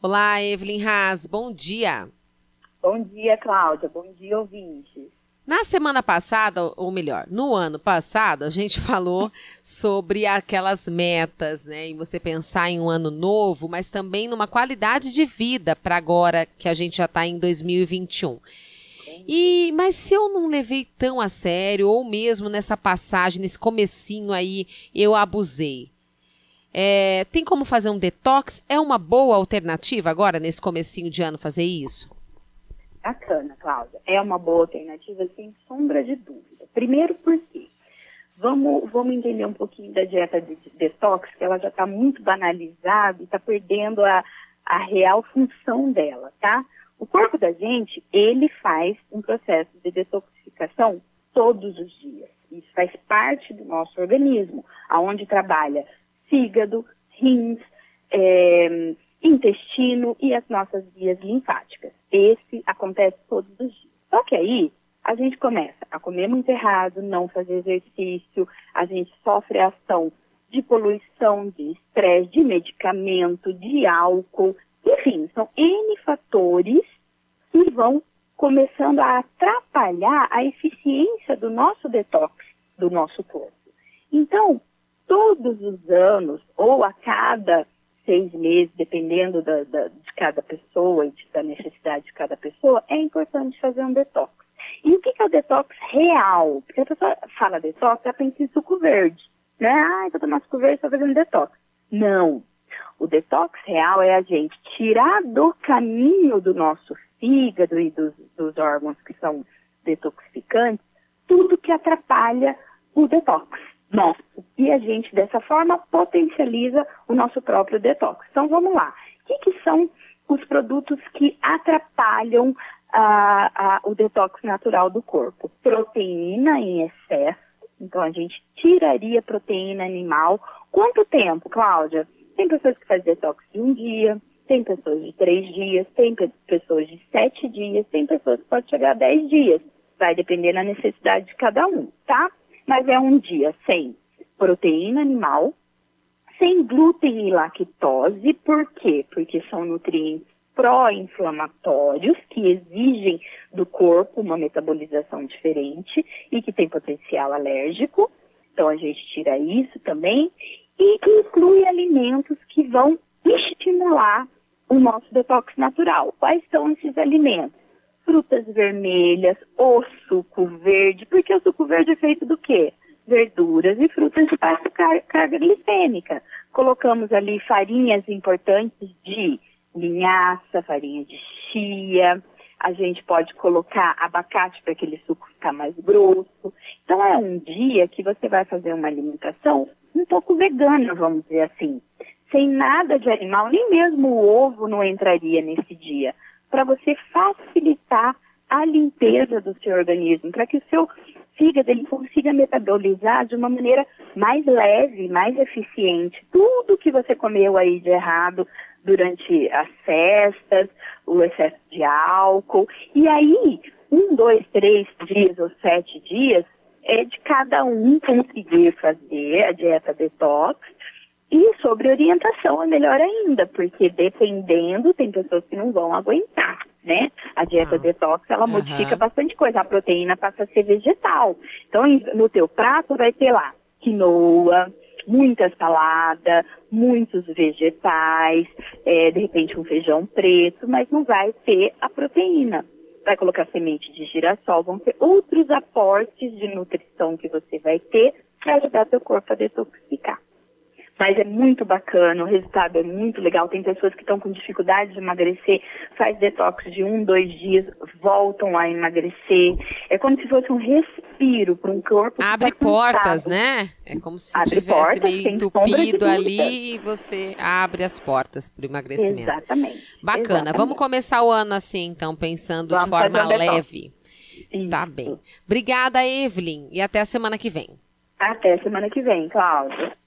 Olá, Evelyn Haas, bom dia. Bom dia, Cláudia. Bom dia, ouvintes. Na semana passada, ou melhor, no ano passado, a gente falou sobre aquelas metas, né? E você pensar em um ano novo, mas também numa qualidade de vida para agora que a gente já está em 2021. E, mas se eu não levei tão a sério, ou mesmo nessa passagem, nesse comecinho aí, eu abusei. É, tem como fazer um detox? É uma boa alternativa agora, nesse comecinho de ano, fazer isso? Bacana, Cláudia. É uma boa alternativa, sem sombra de dúvida. Primeiro porque vamos, vamos entender um pouquinho da dieta de detox, que ela já está muito banalizada e está perdendo a, a real função dela, tá? O corpo da gente, ele faz um processo de detoxificação todos os dias. Isso faz parte do nosso organismo, aonde trabalha fígado, rins, é, intestino e as nossas vias linfáticas. Esse acontece todos os dias. Só que aí a gente começa a comer muito errado, não fazer exercício, a gente sofre a ação de poluição, de estresse, de medicamento, de álcool, enfim, são N fatores que vão começando a atrapalhar a eficiência do nosso detox, do nosso corpo. Então, todos os anos, ou a cada seis meses, dependendo da, da, de cada pessoa e da necessidade de cada pessoa, é importante fazer um detox. E o que, é o detox real? Porque a pessoa fala detox, ela pensa em suco verde. Né? Ah, estou tomando suco verde, estou fazendo detox. Não. O detox real é a gente tirar do caminho do nosso fígado e dos, dos órgãos que são detoxificantes tudo que atrapalha o detox nosso. E a gente, dessa forma, potencializa o nosso próprio detox. Então, vamos lá. O que, que são os produtos que atrapalham ah, ah, o detox natural do corpo? Proteína em excesso. Então, a gente tiraria proteína animal. Quanto tempo, Cláudia? Tem pessoas que fazem detox de um dia, tem pessoas de três dias, tem pessoas de sete dias, tem pessoas que podem chegar a dez dias. Vai depender da necessidade de cada um, tá? mas é um dia sem proteína animal, sem glúten e lactose, por quê? Porque são nutrientes pró-inflamatórios que exigem do corpo uma metabolização diferente e que tem potencial alérgico. Então a gente tira isso também e inclui alimentos que vão estimular o nosso detox natural. Quais são esses alimentos? frutas vermelhas, o suco verde, porque o suco verde é feito do quê? Verduras e frutas de baixa carga glicêmica. Colocamos ali farinhas importantes de linhaça, farinha de chia, a gente pode colocar abacate para aquele suco ficar mais grosso. Então é um dia que você vai fazer uma alimentação um pouco vegana, vamos dizer assim. Sem nada de animal, nem mesmo o ovo não entraria nesse dia para você facilitar a limpeza do seu organismo, para que o seu fígado ele consiga metabolizar de uma maneira mais leve, mais eficiente. Tudo que você comeu aí de errado durante as festas, o excesso de álcool. E aí, um, dois, três dias ou sete dias é de cada um conseguir fazer a dieta detox e sobre orientação é melhor ainda, porque dependendo, tem pessoas que não vão aguentar, né? A dieta ah. detox, ela uhum. modifica bastante coisa. A proteína passa a ser vegetal. Então, no teu prato vai ter lá quinoa, muita salada, muitos vegetais, é, de repente um feijão preto, mas não vai ter a proteína. Vai colocar semente de girassol, vão ter outros aportes de nutrição que você vai ter para ajudar teu corpo a detoxificar. Mas é muito bacana, o resultado é muito legal. Tem pessoas que estão com dificuldade de emagrecer, faz detox de um, dois dias, voltam a emagrecer. É como se fosse um respiro para um corpo. Abre tá portas, né? É como se abre tivesse portas, meio entupido ali e você abre as portas para o emagrecimento. Exatamente. Bacana. Exatamente. Vamos começar o ano assim, então, pensando Vamos de forma leve. Isso. Tá bem. Obrigada, Evelyn, e até a semana que vem. Até a semana que vem, Cláudia.